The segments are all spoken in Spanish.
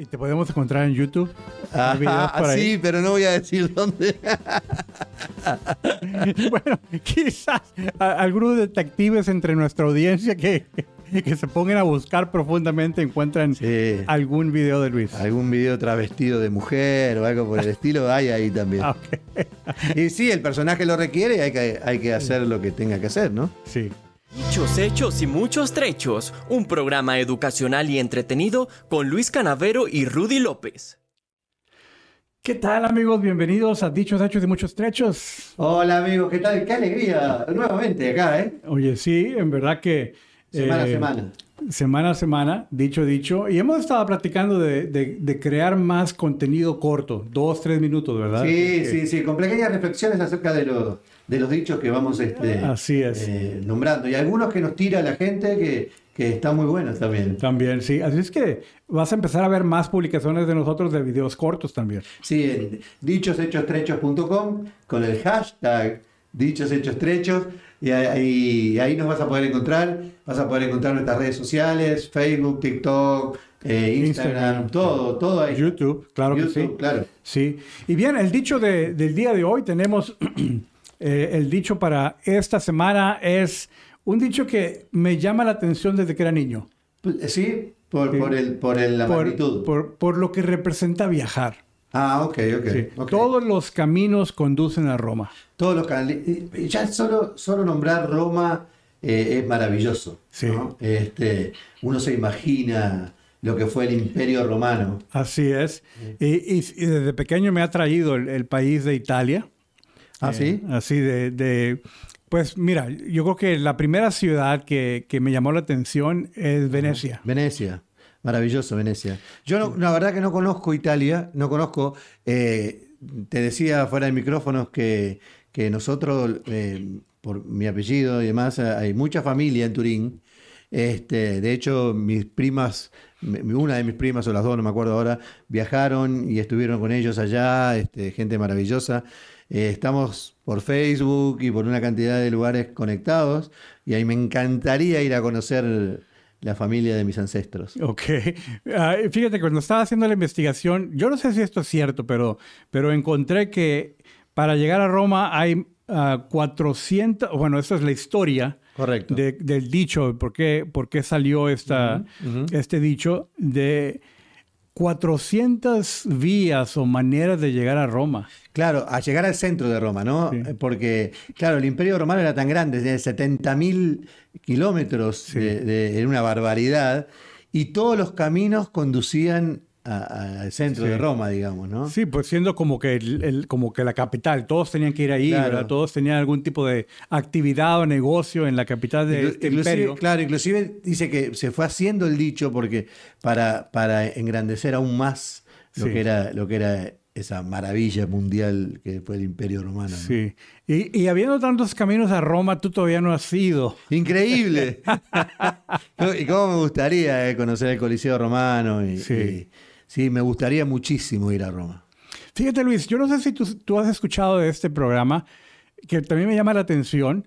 Y te podemos encontrar en YouTube. Ajá, sí, pero no voy a decir dónde. bueno, quizás algunos detectives entre nuestra audiencia que, que se pongan a buscar profundamente encuentran Sí. algún video de Luis. Algún video travestido de mujer o algo por el estilo hay ahí también. Ah. Y sí, el personaje lo requiere y hay que, hay que hacer lo que tenga que hacer, ¿no? Sí. Dichos hechos y muchos trechos, un programa educacional y entretenido con Luis Canavero y Rudy López. ¿Qué tal amigos? Bienvenidos a Dichos Hechos y Muchos Trechos. Hola amigos, ¿qué tal? Qué alegría nuevamente acá, ¿eh? Oye, sí, en verdad que... Semana a eh, semana. Semana a semana, dicho, dicho. Y hemos estado platicando de, de- de crear más contenido corto, dos, tres minutos, ¿verdad? Sí, Que- sí, sí, con pequeñas reflexiones acerca de, los de los dichos que vamos este, Así es. eh, nombrando. Y algunos que nos tira la gente que, que están muy buenos también. También, sí. Así es que vas a empezar a ver más publicaciones de nosotros de videos cortos también. Sí, en dichoshechos.trechos.com con el hashtag dichoshechos.trechos y ahí, ahí nos vas a poder encontrar. Vas a poder encontrar nuestras redes sociales, Facebook, TikTok, eh, Instagram, Instagram. todo, todo ahí. YouTube, claro que YouTube, sí. claro. Sí. Y bien, el dicho de- del día de hoy tenemos, eh, el dicho para esta semana es un dicho que me llama la atención desde que era niño. Pues, Sí, por, Sí. por, el, por el- la por, magnitud. por- por lo que representa viajar. Ah, ok, ok. Sí. ok. Todos los caminos conducen a Roma. Todos los y Ya solo, solo nombrar Roma eh, es maravilloso. Sí. ¿no? Este, uno se imagina lo que fue el imperio romano. Así es. Y, y- y desde pequeño me ha traído el, el país de Italia. ¿Ah, Eh, sí? Así de, de- Pues mira, yo creo que la primera ciudad que, que me llamó la atención es Venecia. Venecia. Maravilloso, Venecia. Yo no- la verdad que no conozco Italia, no conozco. eh, te decía fuera de micrófonos que, que nosotros, eh, por mi apellido y demás, hay mucha familia en Turín. Este, de hecho, mis primas, una de mis primas o las dos, no me acuerdo ahora, viajaron y estuvieron con ellos allá, este, gente maravillosa. Eh, estamos por Facebook y por una cantidad de lugares conectados y ahí me encantaría ir a conocer la familia de mis ancestros. Ok. Ah, fíjate, cuando estaba haciendo la investigación, yo no sé si esto es cierto, pero, pero encontré que para llegar a Roma hay ah, 400, bueno, esta es la historia Correcto. de- del dicho, por qué, por qué salió esta, este dicho, de 400 vías o maneras de llegar a Roma. Claro, a llegar al centro de Roma, ¿no? Sí. Eh, Porque, claro, el imperio romano era tan grande, de 70.000 kilómetros, Sí. de- de- era una barbaridad, y todos los caminos conducían al centro Sí. de Roma, digamos, ¿no? Sí, pues siendo como que, el, el- como que la capital, todos tenían que ir ahí, Claro. ¿verdad? Todos tenían algún tipo de actividad o negocio en la capital de Inclu- este inclusive, imperio. Claro, inclusive dice que se fue haciendo el dicho porque para, para engrandecer aún más lo, Sí. que era, lo que era esa maravilla mundial que fue el imperio romano. ¿no? Sí. Y, y habiendo tantos caminos a Roma, tú todavía no has ido. Increíble. y cómo me gustaría eh, conocer el Coliseo Romano. Y, Sí. y- sí, me gustaría muchísimo ir a Roma. Fíjate, Luis, yo no sé si tú, tú has escuchado de este programa, que también me llama la atención,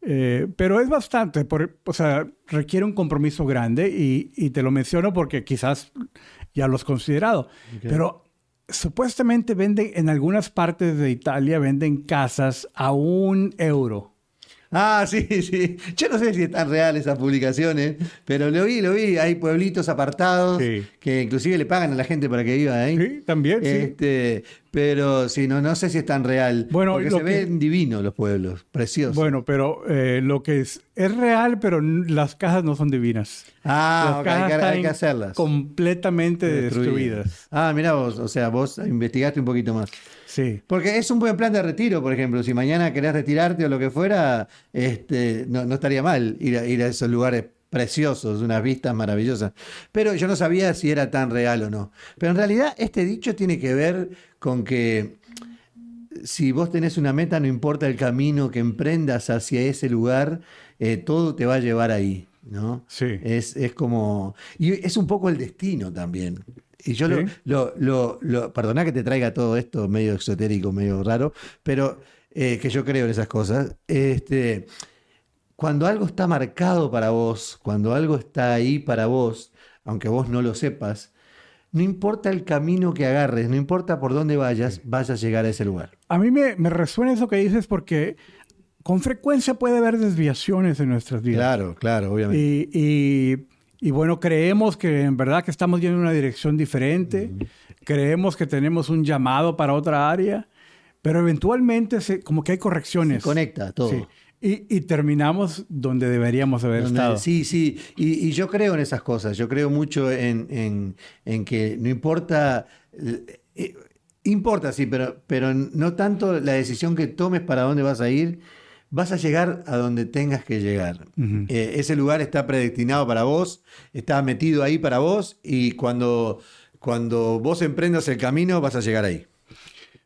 eh, pero es bastante, por- o sea, requiere un compromiso grande y, y te lo menciono porque quizás ya lo has considerado. Pero supuestamente venden en algunas partes de Italia, venden casas a un euro. Ah, sí, sí. Yo no sé si están reales esas publicaciones, pero lo vi, lo vi. Hay pueblitos apartados Sí. que inclusive le pagan a la gente para que viva ahí. Sí, también, sí. Este, pero sí, no, no sé si es tan real. Bueno, porque lo se que- ven divinos los pueblos, preciosos. Bueno, pero eh, lo que es, es real, pero las casas no son divinas. ah, las ok, casas hay, que, hay están que hacerlas. completamente destruidas. Ah, mira vos, o sea, vos investigaste un poquito más. Sí. Porque es un buen plan de retiro, por ejemplo. Si mañana querés retirarte o lo que fuera, este, no, no estaría mal ir a, ir a esos lugares preciosos, unas vistas maravillosas. Pero yo no sabía si era tan real o no. Pero en realidad este dicho tiene que ver con que si vos tenés una meta, no importa el camino que emprendas hacia ese lugar, eh, todo te va a llevar ahí, ¿no? Sí. Es, es como... Y es un poco el destino también. Y yo Sí. lo, lo, lo, perdona que te traiga todo esto medio exotérico, medio raro, pero eh, que yo creo en esas cosas. Este, cuando algo está marcado para vos, cuando algo está ahí para vos, aunque vos no lo sepas, no importa el camino que agarres, no importa por dónde vayas, vas a llegar a ese lugar. A mí me, me resuena eso que dices porque con frecuencia puede haber desviaciones en nuestras vidas. Claro, claro, obviamente. Y, y, y bueno, creemos que en verdad que estamos yendo en una dirección diferente, creemos que tenemos un llamado para otra área, pero eventualmente se, como que hay correcciones. Se conecta todo. Sí. Y, y, terminamos donde deberíamos haber Donde- estado. Sí, sí. Y, y yo creo en esas cosas. Yo creo mucho en, en- en que no importa. eh, eh, importa, sí, pero, pero no tanto la decisión que tomes para dónde vas a ir. Vas a llegar a donde tengas que llegar. Eh, ese lugar está predestinado para vos, está metido ahí para vos y cuando, cuando vos emprendas el camino vas a llegar ahí.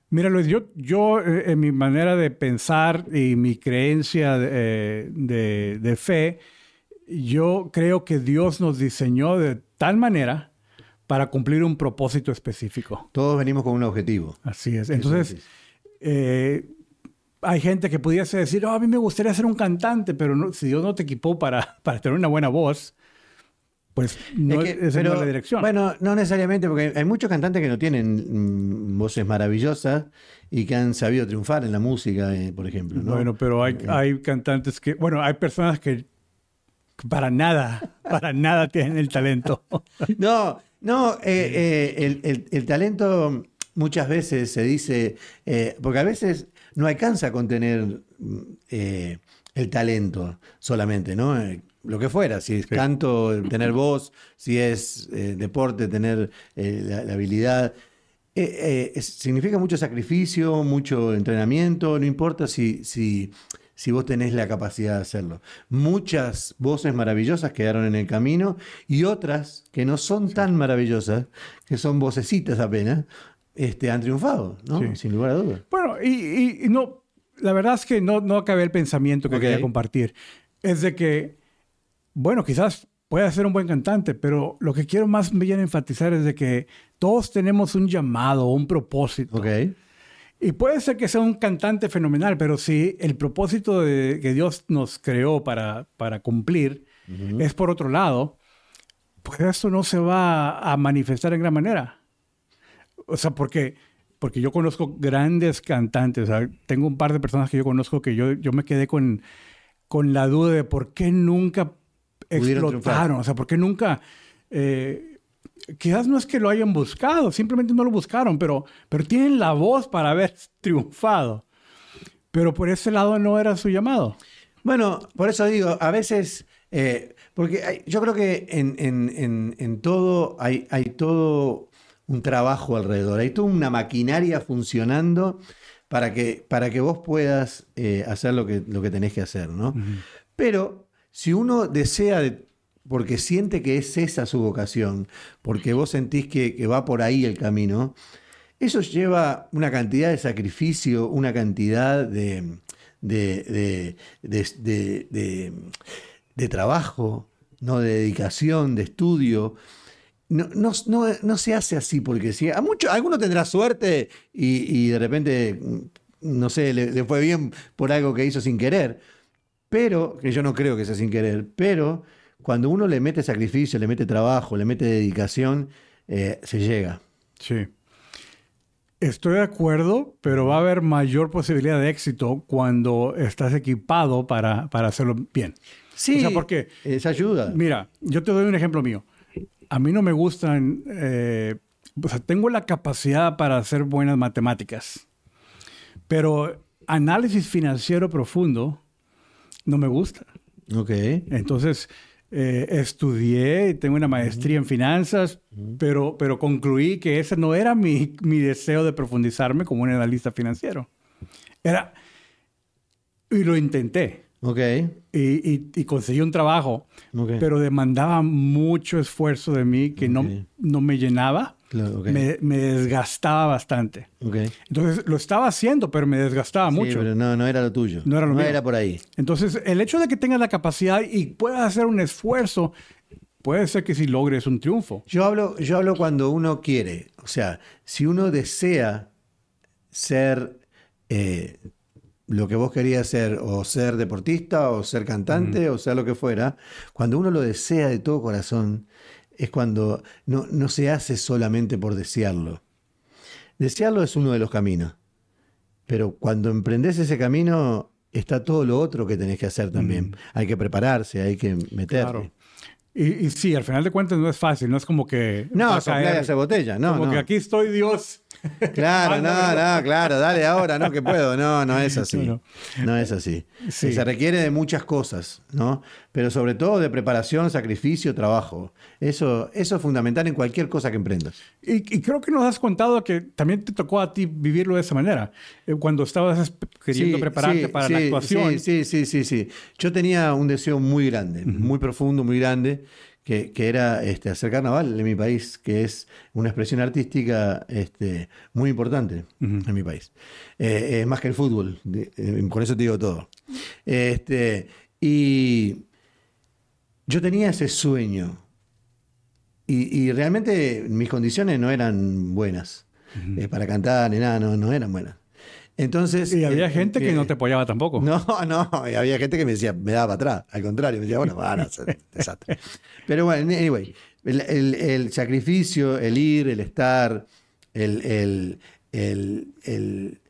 Mira, Luis, yo, yo eh, en mi manera de pensar y mi creencia eh, de, de fe, yo creo que Dios nos diseñó de tal manera para cumplir un propósito específico. Todos venimos con un objetivo. Así es. Entonces, es. eh, hay gente que pudiese decir, "Oh, a mí me gustaría ser un cantante, pero no- si Dios no te equipó para, para tener una buena voz, pues no Es es, que- no pero, es la dirección. Bueno, no necesariamente, porque hay muchos cantantes que no tienen mm, voces maravillosas y que han sabido triunfar en la música, eh, por ejemplo. ¿no? Bueno, pero hay, hay cantantes que, bueno, hay personas que que para nada, para nada tienen el talento. No, no, eh, eh, el, el- el talento muchas veces se dice, eh, porque a veces no alcanza con tener mm, eh, el talento solamente, ¿no? Eh, lo que fuera, si es canto, tener voz, si es eh, deporte, tener eh, la, la habilidad. Es- significa mucho sacrificio, mucho entrenamiento, no importa si, si, si vos tenés la capacidad de hacerlo. Muchas voces maravillosas quedaron en el camino y otras que no son tan maravillosas, que son vocecitas apenas, este, han triunfado, ¿no? Sí. Sin lugar a dudas. Bueno, y, y- no, la verdad es que no, no acabé el pensamiento que Ok. quería compartir. Es de que, bueno, quizás pueda ser un buen cantante, pero lo que quiero más bien enfatizar es de que todos tenemos un llamado, un propósito. Ok. Y puede ser que sea un cantante fenomenal, pero si el propósito de, que Dios nos creó para, para cumplir es por otro lado, pues eso no se va a manifestar en gran manera. O sea, porque, porque yo conozco grandes cantantes. o sea, tengo un par de personas que yo conozco que yo, yo me quedé con, con la duda de por qué nunca explotaron. O sea, por qué nunca... eh, quizás no es que lo hayan buscado, simplemente no lo buscaron, pero, pero tienen la voz para haber triunfado. Pero por ese lado no era su llamado. Bueno, por eso digo, a veces, eh, porque hay- yo creo que en, en- en- en todo hay, hay todo un trabajo alrededor, hay toda una maquinaria funcionando para que, para que vos puedas eh, hacer lo que, lo que tenés que hacer, ¿no? Pero si uno desea, de- porque siente que es esa su vocación, porque vos sentís que, que va por ahí el camino, eso lleva una cantidad de sacrificio, una cantidad de- de- de- de trabajo, ¿no? de dedicación, de estudio. No, no, no- no se hace así porque sí. A mucho, alguno tendrá suerte y, y de repente, mm, no sé, le, le fue bien por algo que hizo sin querer. Pero, que yo no creo que sea sin querer, pero cuando uno le mete sacrificio, le mete trabajo, le mete dedicación, eh, se llega. Sí. Estoy de acuerdo, pero va a haber mayor posibilidad de éxito cuando estás equipado para, para hacerlo bien. Sí, O sea, porque, esa ayuda. mira, yo te doy un ejemplo mío. A mí no me gustan, eh, o sea, tengo la capacidad para hacer buenas matemáticas, pero análisis financiero profundo no me gusta. Ok. Entonces, eh, estudié tengo una maestría en finanzas, pero, pero concluí que ese no era mi, mi deseo de profundizarme como un analista financiero. Era, y lo intenté, Ok. y, y- y conseguí un trabajo, pero demandaba mucho esfuerzo de mí que no, no me llenaba, Claro, me, me desgastaba bastante. Entonces, lo estaba haciendo, pero me desgastaba Sí, mucho. pero no, no era lo tuyo. No era lo mío. era por ahí. Entonces, el hecho de que tengas la capacidad y puedas hacer un esfuerzo, puede ser que si logres un triunfo. Yo hablo, yo hablo cuando uno quiere. O sea, si uno desea ser eh, lo que vos querías ser, o ser deportista, o ser cantante, o ser lo que fuera, cuando uno lo desea de todo corazón, es cuando no, no se hace solamente por desearlo. Desearlo es uno de los caminos, pero cuando emprendes ese camino está todo lo otro que tenés que hacer también. Hay que prepararse, hay que meterle. Y, y, sí, al final de cuentas no es fácil, no es como que... No, soplar esa botella, no. Como que aquí estoy Dios. Claro, no, no, claro, dale ahora, no que puedo. No, no es así. No, es así. Se requiere de muchas cosas, ¿no? Pero sobre todo de preparación, sacrificio, trabajo. Eso, eso es fundamental en cualquier cosa que emprendas. Y, creo que nos has contado que también te tocó a ti vivirlo de esa manera, eh, cuando estabas queriendo prepararte para la actuación. Sí, sí, sí, sí, Yo tenía un deseo muy grande, muy profundo, muy grande que, era este, hacer carnaval en mi país, que es una expresión artística este, muy importante en mi país. Eh, más que el fútbol, eh, con eso te digo todo. Este, y yo tenía ese sueño. Y, realmente mis condiciones no eran buenas. Eh, para cantar ni nada, no eran buenas. Entonces, y había eh, gente que no te apoyaba tampoco. No, no, y había gente que me decía, me daba para atrás. Al contrario, me decía, bueno, van a hacer desastre. Pero bueno, anyway, el, sacrificio, el ir, el estar, el, el,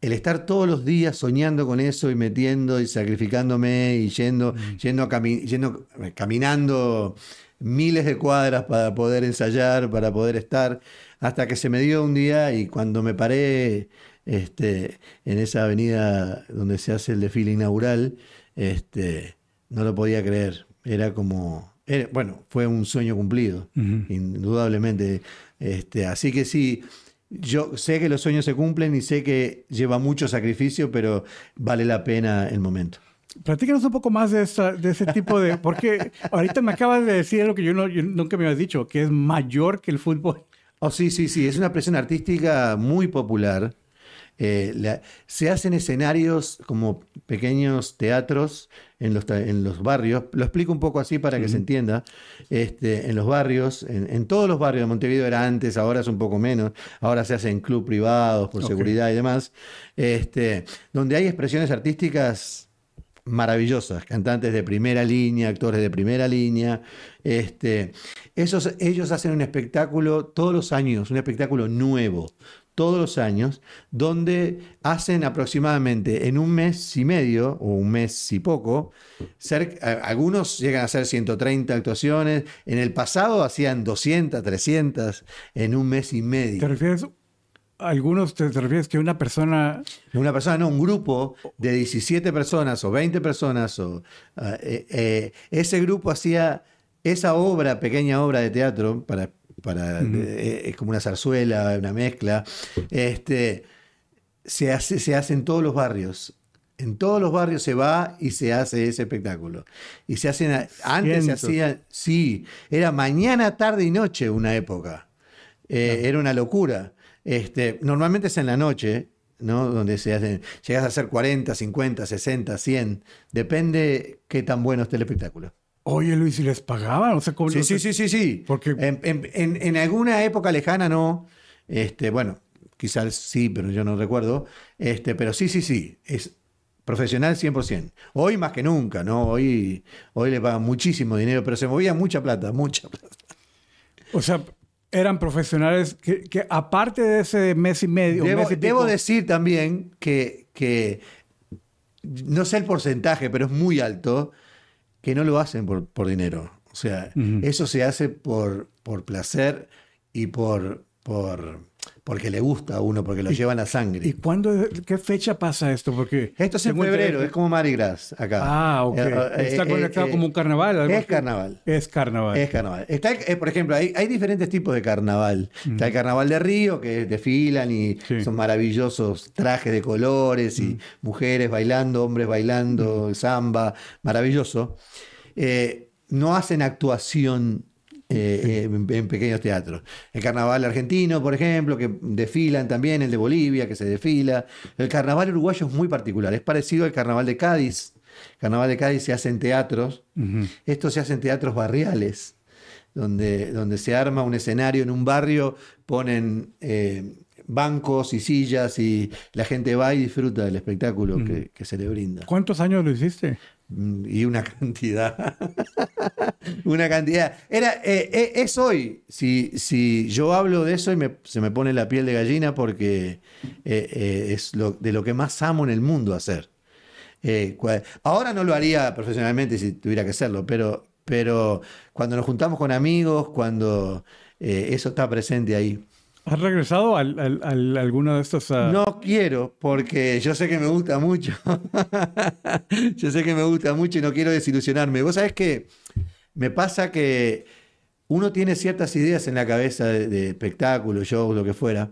estar todos los días soñando con eso y metiendo y sacrificándome y yendo, mm. yendo, yendo caminando miles de cuadras para poder ensayar, para poder estar, hasta que se me dio un día y cuando me paré este, en esa avenida donde se hace el desfile inaugural, este, no lo podía creer. Era como, bueno, fue un sueño cumplido, indudablemente. Este, así que sí, yo sé que los sueños se cumplen y sé que lleva mucho sacrificio, pero vale la pena el momento. Platícanos un poco más de, de ese tipo de... Porque ahorita me acabas de decir lo que yo, no, yo nunca me había dicho, que es mayor que el fútbol. Oh, sí, sí, sí. Es una presión artística muy popular. Eh, se hacen escenarios como pequeños teatros en los, en los barrios. Lo explico un poco así para que se entienda. Este, en los barrios, en, todos los barrios de Montevideo era antes, ahora es un poco menos. Ahora se hacen club privados por seguridad y demás. Este, donde hay expresiones artísticas maravillosas, cantantes de primera línea, actores de primera línea. Este, esos, ellos hacen un espectáculo todos los años, un espectáculo nuevo, todos los años, donde hacen aproximadamente en un mes y medio, o un mes y poco, algunos llegan a hacer 130 actuaciones, en el pasado hacían 200, 300 en un mes y medio. ¿Te refieres algunos te, refieres que una persona... Una persona, no, un grupo de 17 personas o 20 personas, o, ah, eh, eh, ese grupo hacía esa obra, pequeña obra de teatro, para para, eh, es como una zarzuela, una mezcla. Este, se, hace, se hace en todos los barrios. En todos los barrios se va y se hace ese espectáculo. Y se hacen, antes se hacía, sí, era mañana, tarde y noche una época. Eh, era una locura. Este, normalmente es en la noche, ¿no? Donde se hacen, llegas a hacer 40, 50, 60, 100, depende qué tan bueno esté el espectáculo. Oye, Luis, ¿y les pagaban? O sea, sí, sí, sí, sí, sí. Porque... En, alguna época lejana no. Este, bueno, quizás sí, pero yo no recuerdo. Este, pero sí, sí, sí. Es profesional 100%. Hoy más que nunca, ¿no? Hoy, hoy le pagan muchísimo dinero, pero se movía mucha plata, mucha plata. O sea, eran profesionales que, aparte de ese mes y medio... Debo, decir también que, que, no sé el porcentaje, pero es muy alto que no lo hacen por, por dinero. O sea, eso se hace por, por placer y por, por, porque le gusta a uno, porque lo llevan a sangre. ¿Y cuándo, qué fecha pasa esto? Porque esto es en febrero, es como Mardi Gras acá. Ah, ok. Eh, eh, Está conectado eh, como un carnaval. Es carnaval. Es carnaval. Es carnaval. Está, por ejemplo, hay, hay, diferentes tipos de carnaval. Está el carnaval de Río, que desfilan y son maravillosos trajes de colores y mujeres bailando, hombres bailando, samba, maravilloso. no hacen actuación eh, en, pequeños teatros. El carnaval argentino, por ejemplo, que desfilan también, el de Bolivia, que se desfila. El carnaval uruguayo es muy particular, es parecido al carnaval de Cádiz. El carnaval de Cádiz se hace en teatros, esto se hace en teatros barriales, donde, donde se arma un escenario en un barrio, ponen eh, bancos y sillas y la gente va y disfruta del espectáculo que, que, se le brinda. ¿Cuántos años lo hiciste? Mm, y una cantidad. una cantidad. Era, eh, eh, es hoy. Si, si yo hablo de eso y me- se me pone la piel de gallina porque eh, es lo, de lo que más amo en el mundo hacer. Ahora no lo haría profesionalmente si tuviera que hacerlo, pero, pero cuando nos juntamos con amigos, cuando eso está presente ahí. ¿Has regresado al, al- al- a alguno de estos? ah, No quiero, porque yo sé que me gusta mucho. yo sé que me gusta mucho y no quiero desilusionarme. Vos sabés que me pasa que uno tiene ciertas ideas en la cabeza de, de espectáculos, lo que fuera,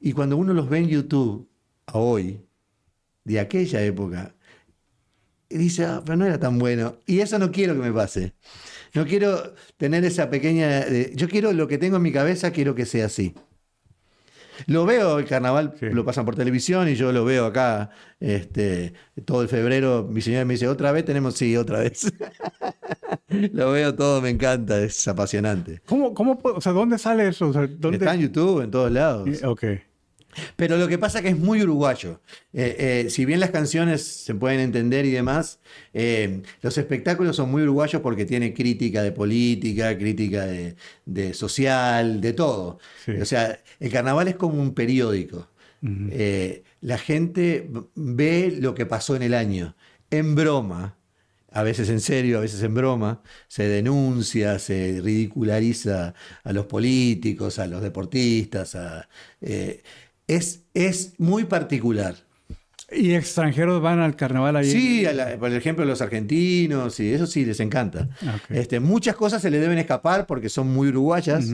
y cuando uno los ve en YouTube, a hoy, de aquella época, dice, ah, pero no era tan bueno. Y eso no quiero que me pase. No quiero tener esa pequeña... eh, yo quiero lo que tengo en mi cabeza, quiero que sea así. Lo veo, el carnaval Sí. lo pasan por televisión y yo lo veo acá este, todo el febrero. Mi señora me dice, ¿otra vez tenemos? Sí, otra vez. lo veo todo, me encanta, es apasionante. ¿Cómo, cómo, o sea, ¿dónde sale eso? O sea, ¿dónde? Está en YouTube, en todos lados. Ok. Pero lo que pasa es que es muy uruguayo. Eh, eh, si bien las canciones se pueden entender y demás, eh, los espectáculos son muy uruguayos porque tiene crítica de política, crítica de, de social, de todo. Sí. O sea, el carnaval es como un periódico. La gente ve lo que pasó en el año, en broma, a veces en serio, a veces en broma, se denuncia, se ridiculariza a los políticos, a los deportistas, a, es, es muy particular. ¿Y extranjeros van al carnaval ahí? Sí, a la- por ejemplo, los argentinos, y eso sí les encanta. Este, muchas cosas se le deben escapar porque son muy uruguayas,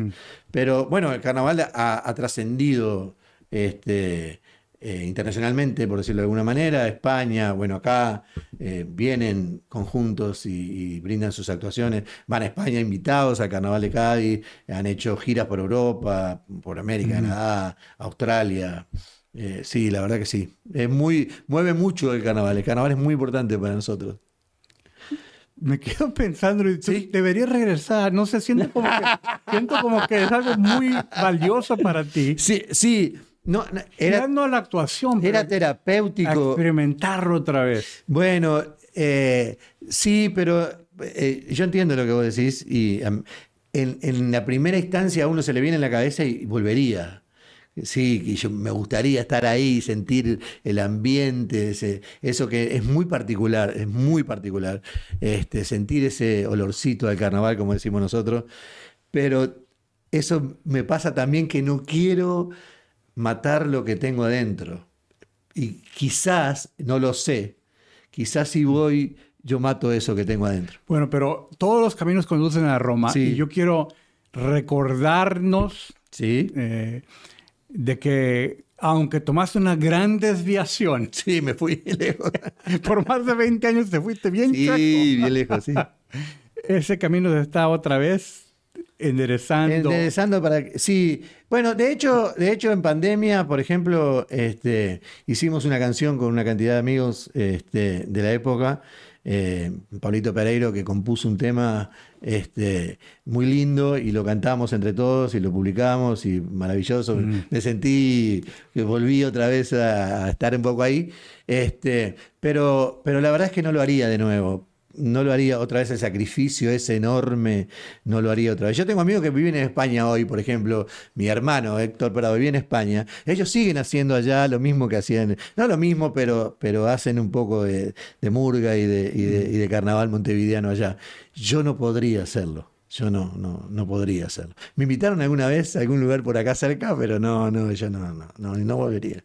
pero bueno, el carnaval ha, ha trascendido este, eh, internacionalmente, por decirlo de alguna manera. España, bueno, acá eh, vienen conjuntos y, y brindan sus actuaciones. Van a España invitados al carnaval de Cádiz, han hecho giras por Europa, por América, Canadá, Australia. Eh, sí, la verdad que sí. Es muy, mueve mucho el carnaval. El carnaval es muy importante para nosotros. Me quedo pensando, y Sí. deberías regresar. No sé, siento como, que, siento como que es algo muy valioso para ti. Sí, sí. No, no, Era, no la actuación, era terapéutico. experimentarlo otra vez. Bueno, eh, sí, pero eh, yo entiendo lo que vos decís y en, en la primera instancia a uno se le viene en la cabeza y volvería. Sí, y yo me gustaría estar ahí, sentir el ambiente, ese- eso que es muy particular, es muy particular, este, sentir ese olorcito del carnaval, como decimos nosotros, pero eso me pasa también que no quiero matar lo que tengo adentro. Y quizás, no lo sé, quizás si voy, yo mato eso que tengo adentro. Bueno, pero todos los caminos conducen a Roma Sí. y yo quiero recordarnos ¿Sí? eh, de que aunque tomaste una gran desviación, Sí, me fui lejos. por más de 20 años te fuiste bien Sí, bien lejos, sí. Ese camino está otra vez enderezando. Interesando para que- sí. Bueno, de hecho, de hecho en pandemia, por ejemplo, este, hicimos una canción con una cantidad de amigos este, de la época. eh, Pablito Pereiro que compuso un tema este, muy lindo y lo cantamos entre todos y lo publicamos y maravilloso. Me sentí que volví otra vez a, a estar un poco ahí. Este, pero, pero la verdad es que no lo haría de nuevo no lo haría otra vez el sacrificio ese enorme, no lo haría otra vez. Yo tengo amigos que viven en España hoy, por ejemplo, mi hermano Héctor Prado vive en España. Ellos siguen haciendo allá lo mismo que hacían, no lo mismo, pero, pero hacen un poco de, de murga y de, y, de, y de carnaval montevideano allá. Yo no podría hacerlo. Yo no, no, no podría hacerlo. Me invitaron alguna vez a algún lugar por acá cerca, pero no, no, yo no, no, no, no volvería.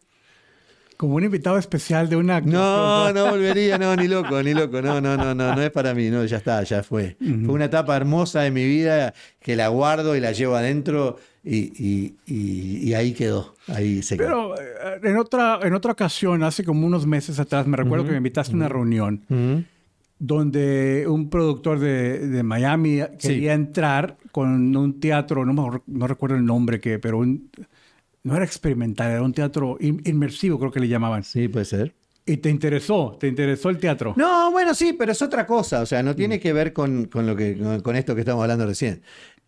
Como un invitado especial de una... No, no volvería, no, ni loco, ni loco, no, no, no, no, no es para mí, no, ya está, ya fue. Fue una etapa hermosa de mi vida que la guardo y la llevo adentro y, y- y- y ahí quedó, ahí se quedó. Pero eh, en otra, en otra ocasión, hace como unos meses atrás, me recuerdo que me invitaste a una reunión donde un productor de, de Miami quería entrar con un teatro, no, me- no recuerdo el nombre, que, pero un- no era experimental, era un teatro in- inmersivo, creo que le llamaban. Sí, puede ser. Y te interesó, te interesó el teatro. No, bueno, sí, pero es otra cosa, o sea, no tiene que ver con, con lo que, con, con esto que estamos hablando recién.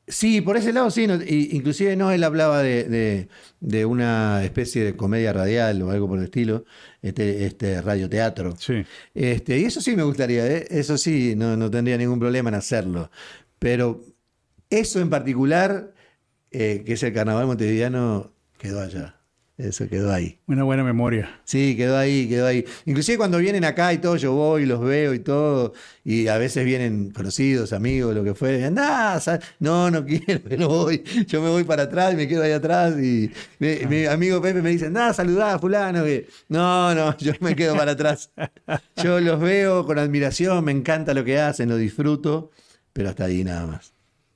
Sí, por ese lado sí. no- y- inclusive no, él hablaba de, de- de una especie de comedia radial o algo por el estilo, este, este radioteatro. Sí. Este, y eso sí me gustaría, ¿eh? eso sí, no, no tendría ningún problema en hacerlo. Pero eso en particular, eh, que es el carnaval montevideano, quedó allá. Eso quedó ahí. Una buena memoria. Sí, quedó ahí, quedó ahí. Inclusive cuando vienen acá y todo, yo voy y los veo y todo, y a veces vienen conocidos, amigos, lo que fue, andá, sa- no, no quiero, pero voy, yo me voy para atrás y me quedo ahí atrás y mi, mi amigo Pepe me dice, andá, saludá a fulano, que no, no, yo me quedo para atrás. Yo los veo con admiración, me encanta lo que hacen, lo disfruto, pero hasta ahí nada más.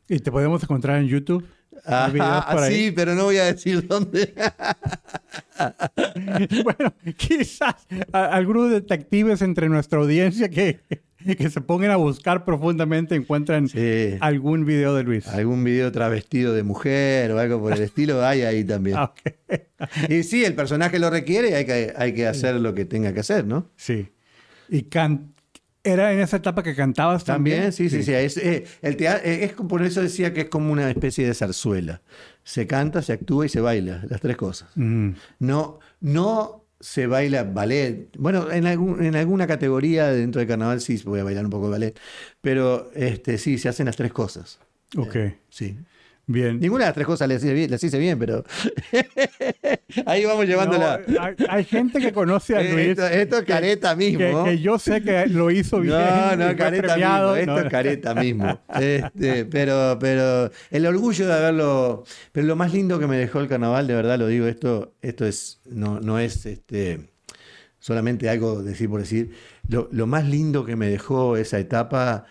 ¿Y te podemos encontrar en YouTube? Por ahí. sí, pero no voy a decir dónde. bueno, quizás algunos detectives entre nuestra audiencia que, que se pongan a buscar profundamente encuentran Sí. algún video de Luis. Algún video travestido de mujer o algo por el estilo hay ahí también. Ah. Y sí, el personaje lo requiere, hay que, hay que hacer lo que tenga que hacer, ¿no? Sí. Y can- era en esa etapa que cantabas también. También, sí, sí, sí. Es, eh, el tea- eh, es por eso decía que es como una especie de zarzuela. Se canta, se actúa y se baila, las tres cosas. Mm. No, no se baila ballet. Bueno, en, algún- en alguna categoría dentro del carnaval sí voy a bailar un poco de ballet, pero este, sí, se hacen las tres cosas. Ok, Sí. bien. Ninguna de las tres cosas las hice bien, las hice bien pero ahí vamos llevándola. No, hay, hay gente que conoce a Luis. esto, esto es careta mismo. Que, que yo sé que lo hizo bien. No, no, careta premiado. mismo. Esto No, es careta mismo. Este, pero, pero el orgullo de haberlo. Pero lo más lindo que me dejó el carnaval, de verdad lo digo, esto, esto es, no, no es este solamente algo decir por decir. Lo, lo más lindo que me dejó esa etapa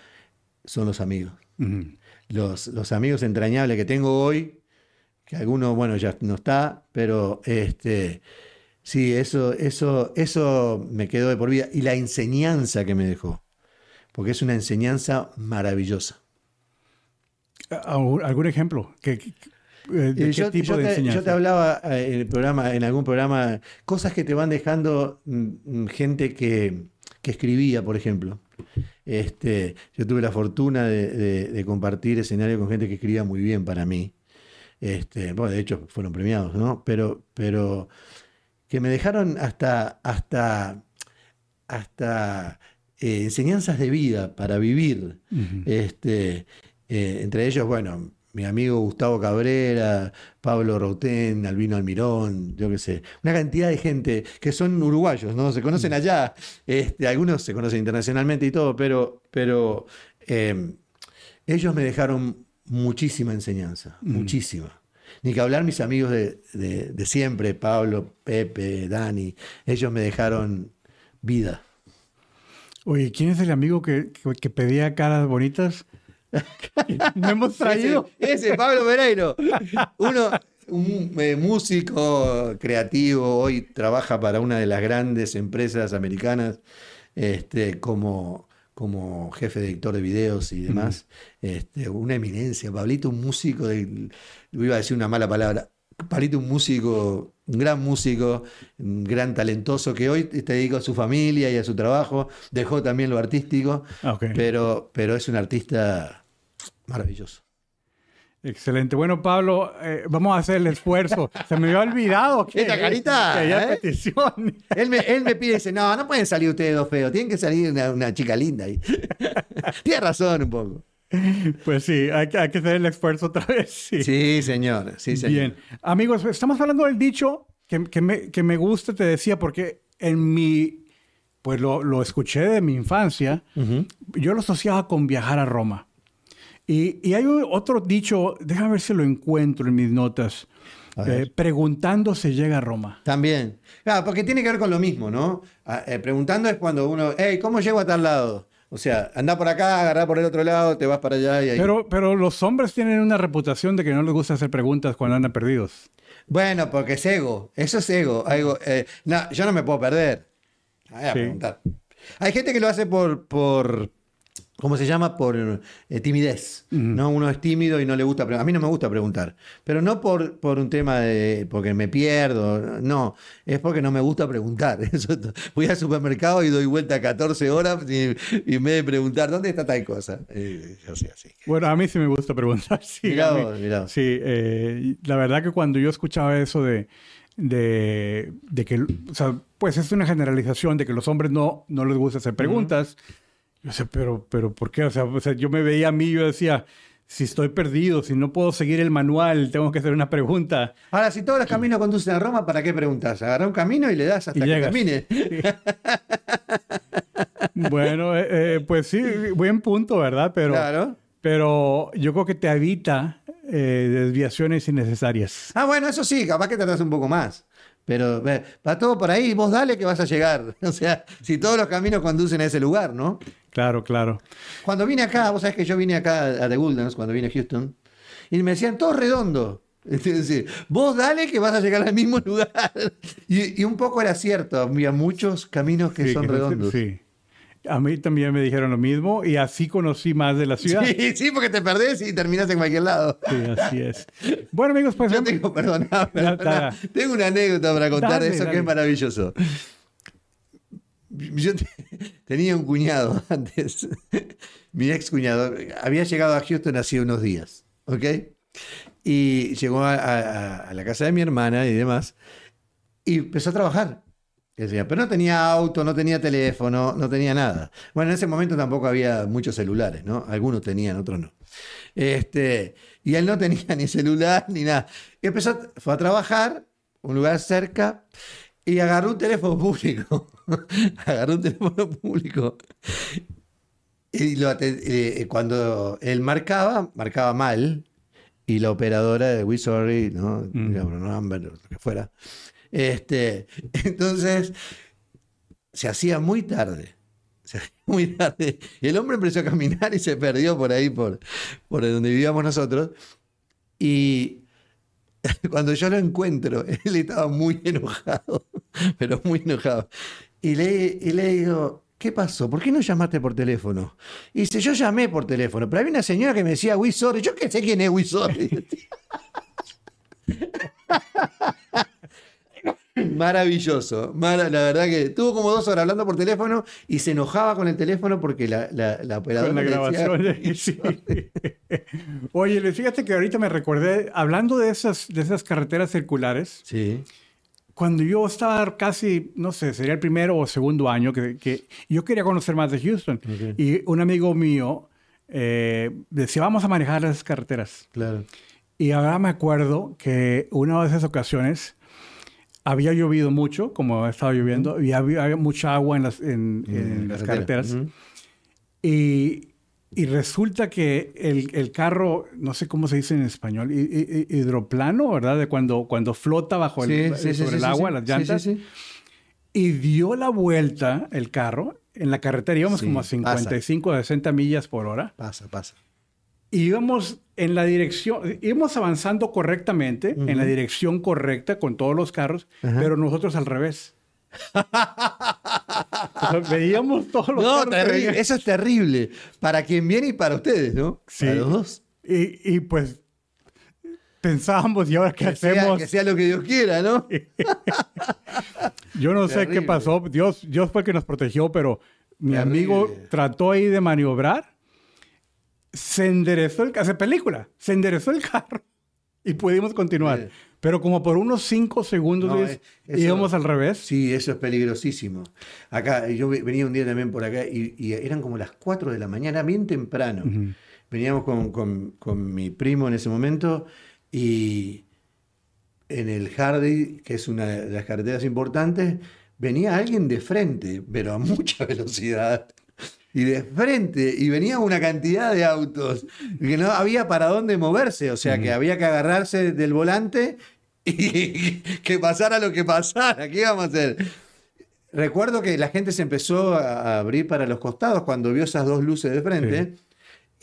son los amigos. Los, los amigos entrañables que tengo hoy, que alguno, bueno, ya no está, pero este. Sí, eso, eso, eso me quedó de por vida. Y la enseñanza que me dejó. Porque es una enseñanza maravillosa. ¿Algún ejemplo? ¿Qué, eh, ¿De qué yo, tipo yo de te, enseñanza? yo te hablaba eh, en, el programa, en algún programa, cosas que te van dejando mm, mm, gente que, que escribía, por ejemplo. Este, yo tuve la fortuna de, de- de compartir escenario con gente que escribía muy bien para mí. Este, bueno, de hecho, fueron premiados, ¿no? Pero, pero que me dejaron hasta, hasta, hasta eh, enseñanzas de vida para vivir. Este, eh, entre ellos, bueno, mi amigo Gustavo Cabrera, Pablo Roten, Albino Almirón, yo qué sé, una cantidad de gente que son uruguayos, ¿no? Se conocen allá, este, algunos se conocen internacionalmente y todo, pero, pero eh, ellos me dejaron muchísima enseñanza, muchísima. Ni que hablar mis amigos de, de- de siempre, Pablo, Pepe, Dani, ellos me dejaron vida. Oye, ¿quién es el amigo que, que- que pedía caras bonitas? no hemos traído. Ese, ese, Pablo Pereiro. Uno, un eh, músico creativo, hoy trabaja para una de las grandes empresas americanas este, como, como jefe de editor de videos y demás. Este, una eminencia. Pablito, un músico, de, iba a decir una mala palabra. Pablito, un músico, un gran músico, un gran talentoso que hoy te dedica a su familia y a su trabajo. Dejó también lo artístico, Ah, pero, pero es un artista maravilloso. Excelente. Bueno, Pablo, eh, vamos a hacer el esfuerzo. Se me había olvidado que, Esta carita, que había ¿eh? petición. Él me, él me pide, dice, no, no pueden salir ustedes dos feos, tienen que salir una, una chica linda. ahí". Tiene razón un poco. Pues sí, hay que, hay que hacer el esfuerzo otra vez. Sí. Sí, señor, sí, señor. Bien. Amigos, estamos hablando del dicho que, que me, que me gusta, te decía, porque en mi, pues lo, lo escuché de mi infancia, yo lo asociaba con viajar a Roma. Y, y hay otro dicho, déjame ver si lo encuentro en mis notas. Eh, preguntando se llega a Roma. También. Claro, porque tiene que ver con lo mismo, ¿no? Ah, eh, preguntando es cuando uno, hey, ¿cómo llego a tal lado? O sea, anda por acá, agarrá por el otro lado, te vas para allá y ahí. Pero, pero los hombres tienen una reputación de que no les gusta hacer preguntas cuando andan perdidos. Bueno, porque es ego, eso es ego. Eh, no, yo no me puedo perder. Voy a Sí. preguntar. Hay gente que lo hace por, por, ¿Cómo se llama? Por eh, timidez. ¿no? Uno es tímido y no le gusta preguntar. A mí no me gusta preguntar. Pero no por, por un tema de porque me pierdo. No, es porque no me gusta preguntar. Voy al supermercado y doy vuelta 14 horas y, y en vez de preguntar, ¿dónde está tal cosa? Eh, yo así. Bueno, a mí sí me gusta preguntar. Sí, Mirá vos, mirá. sí eh, la verdad que cuando yo escuchaba eso de, de, de que, o sea, pues es una generalización de que los hombres no, no les gusta hacer preguntas. Yo sé, pero, pero ¿por qué? O sea, o sea, yo me veía a mí yo decía, si estoy perdido, si no puedo seguir el manual, tengo que hacer una pregunta. Ahora, si todos los caminos conducen a Roma, ¿para qué preguntas? Agarra un camino y le das hasta Y que termine. Bueno, eh, eh, pues sí, buen punto, ¿verdad? Pero, Claro. pero yo creo que te evita eh, desviaciones innecesarias. Ah, bueno, eso sí, capaz que tardás un poco más. Pero va todo por ahí, vos dale que vas a llegar. O sea, si todos los caminos conducen a ese lugar, ¿no? Claro, claro. Cuando vine acá, vos sabés que yo vine acá a The Woodlands, cuando vine a Houston, y me decían, todo redondo. Es decir, vos dale que vas a llegar al mismo lugar. Y, y un poco era cierto, había muchos caminos que Sí, son que no sé- redondos. Sí. A mí también me dijeron lo mismo y así conocí más de la ciudad. Sí, Sí, sí, porque te perdés y terminás en cualquier lado. así es. Bueno, amigos, pues... Yo tengo, perdona, perdona, tengo una anécdota para contar Dale, de eso que dale. es maravilloso. Yo te- tenía un cuñado antes, mi ex cuñado, había llegado a Houston hace unos días, ¿ok? Y llegó a, a- a la casa de mi hermana y demás, y empezó a trabajar. Pero no tenía auto, no tenía teléfono, no tenía nada. Bueno, en ese momento tampoco había muchos celulares, ¿no? Algunos tenían, otros no. Este, y él no tenía ni celular ni nada. Y empezó, fue a trabajar, un lugar cerca, y agarró un teléfono público. agarró un teléfono público. Y lo eh, cuando él marcaba, marcaba mal, y la operadora de We Sorry, ¿no? Mm. Number, lo que fuera. Este, entonces, se hacía muy tarde. Muy tarde. El hombre empezó a caminar y se perdió por ahí, por, por donde vivíamos nosotros. Y cuando yo lo encuentro, él estaba muy enojado, pero muy enojado. Y le, y le digo, ¿qué pasó? ¿Por qué no llamaste por teléfono? Y dice, yo llamé por teléfono, pero había una señora que me decía, We. Yo qué sé quién es We. Maravilloso. Mara- la verdad que estuvo como dos horas hablando por teléfono y se enojaba con el teléfono porque la, la, la operadora Con la le decía, grabación. "We sí. sorry". Oye, fíjate que ahorita me recordé, hablando de esas, de esas carreteras circulares, Sí. cuando yo estaba casi, no sé, sería el primero o segundo año, que, que yo quería conocer más de Houston. Ok. Y un amigo mío eh, decía, vamos a manejar esas carreteras. Claro. Y ahora me acuerdo que una de esas ocasiones había llovido mucho, como estaba lloviendo, y había, había mucha agua en las, en, en las carretera. carreteras. Ujú. Y, y resulta que el, el carro, no sé cómo se dice en español, hi- hi- hi- hidroplano, ¿verdad? De cuando, cuando flota bajo el, Sí, sí, sí, sobre sí, el agua, las llantas. Y dio la vuelta el carro en la carretera. Íbamos como a pasa. 55 a 60 millas por hora. Pasa, pasa. Y íbamos en la dirección, íbamos avanzando correctamente, en la dirección correcta con todos los carros, Ajá. pero nosotros al revés. O sea, veíamos todos los No, carros. terrible. Eso es terrible. Para quien viene y para ustedes, ¿no? Sí. Para los dos. Y, y, pues pensábamos, ¿y ahora qué Que sea, hacemos? que sea lo que Dios quiera, ¿no? Yo no sé Terrible. qué pasó. Dios, Dios fue el que nos protegió, pero mi Terrible. amigo trató ahí de maniobrar. Se enderezó el carro. Hace película. Se enderezó el carro. Y pudimos continuar. Sí. Pero como por unos cinco segundos No, eh, eso- íbamos al revés. Sí, eso es peligrosísimo. Acá, yo ve- venía un día también por acá y, y eran como las 4 de la mañana, bien temprano. Veníamos con, con- con mi primo en ese momento y en el Hardy, que es una de las carreteras importantes, venía alguien de frente, pero a mucha velocidad. Y de frente, y venía una cantidad de autos, que no había para dónde moverse, o sea que había que agarrarse del volante y que pasara lo que pasara, ¿qué íbamos a hacer? Recuerdo que la gente se empezó a abrir para los costados cuando vio esas dos luces de frente.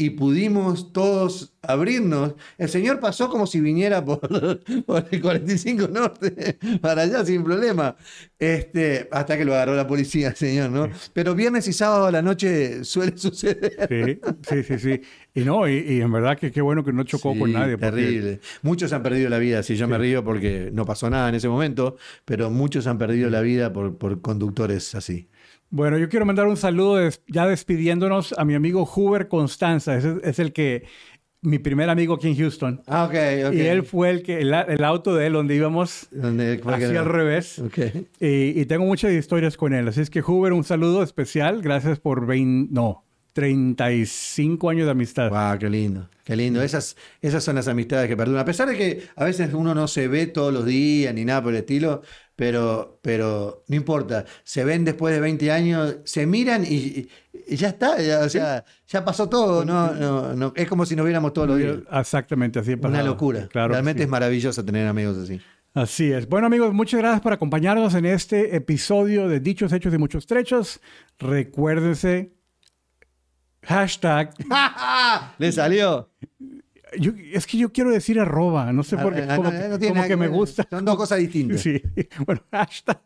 Y pudimos todos abrirnos. El señor pasó como si viniera por, por el 45 Norte, para allá sin problema. Este, hasta que lo agarró la policía, señor, ¿no? Pero viernes y sábado a la noche suele suceder. Sí, sí, sí. sí. Y no, y, y en verdad que qué bueno que no chocó con Sí, nadie. porque- Terrible. Muchos han perdido la vida. Si yo me río porque no pasó nada en ese momento, pero muchos han perdido la vida por, por conductores así. Bueno, yo quiero mandar un saludo des- ya despidiéndonos a mi amigo Huber Constanza. Ese es el que, mi primer amigo aquí en Houston. Ah, ok, ok. Y él fue el que, el, el auto de él donde íbamos ¿Dónde fue que hacia al revés. Ok. Y, y tengo muchas historias con él. Así es que Huber, un saludo especial. Gracias por 20, no, 35 años de amistad. Wow, qué lindo, qué lindo. Esas, esas son las amistades que perduran. A pesar de que a veces uno no se ve todos los días ni nada por el estilo, pero, pero no importa. Se ven después de 20 años, se miran y, y ya está. ya, o sea, ya pasó todo. No, no, no, es como si nos viéramos todos los días. Exactamente, así es. Una locura. Claro. Realmente sí. es maravilloso tener amigos así. Así es. Bueno, amigos, muchas gracias por acompañarnos en este episodio de Dichos, Hechos y Muchos Trechos. Recuérdense, hashtag. ¿Le salió? yo- es que yo quiero decir arroba, no sé por qué, Ah, como, no, tiene como que me gusta. Son dos cosas distintas. Sí, bueno, hashtag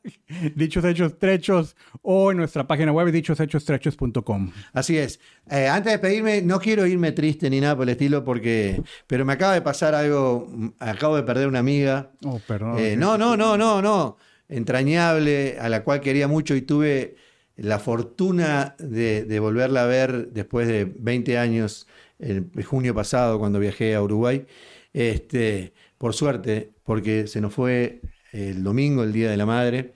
Dichos, Hechos, Trechos o en nuestra página web dichoshechos.trechos.com. Así es. Eh, antes de despedirme, no quiero irme triste ni nada por el estilo, porque. Pero me acaba de pasar algo. mm, Acabo de perder una amiga. Oh, perdón. Eh, no, no, no, no, no. Entrañable, a la cual quería mucho y tuve la fortuna de, de volverla a ver después de 20 años, el junio pasado, cuando viajé a Uruguay. Este, por suerte, porque se nos fue el domingo, el Día de la Madre.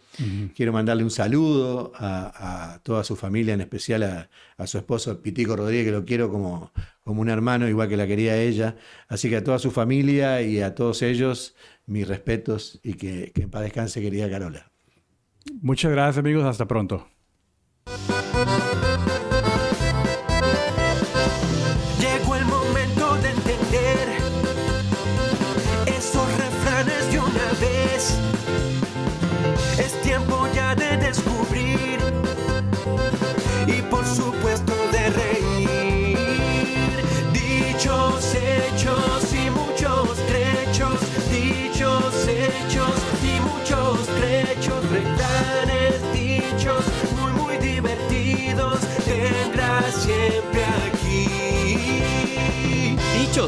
Quiero mandarle un saludo a, a toda su familia, en especial a, a su esposo Pitico Rodríguez, que lo quiero como, como un hermano, igual que la quería ella. Así que a toda su familia y a todos ellos, mis respetos y que, que en paz descanse, querida Carola. Muchas gracias, amigos. Hasta pronto. Llegó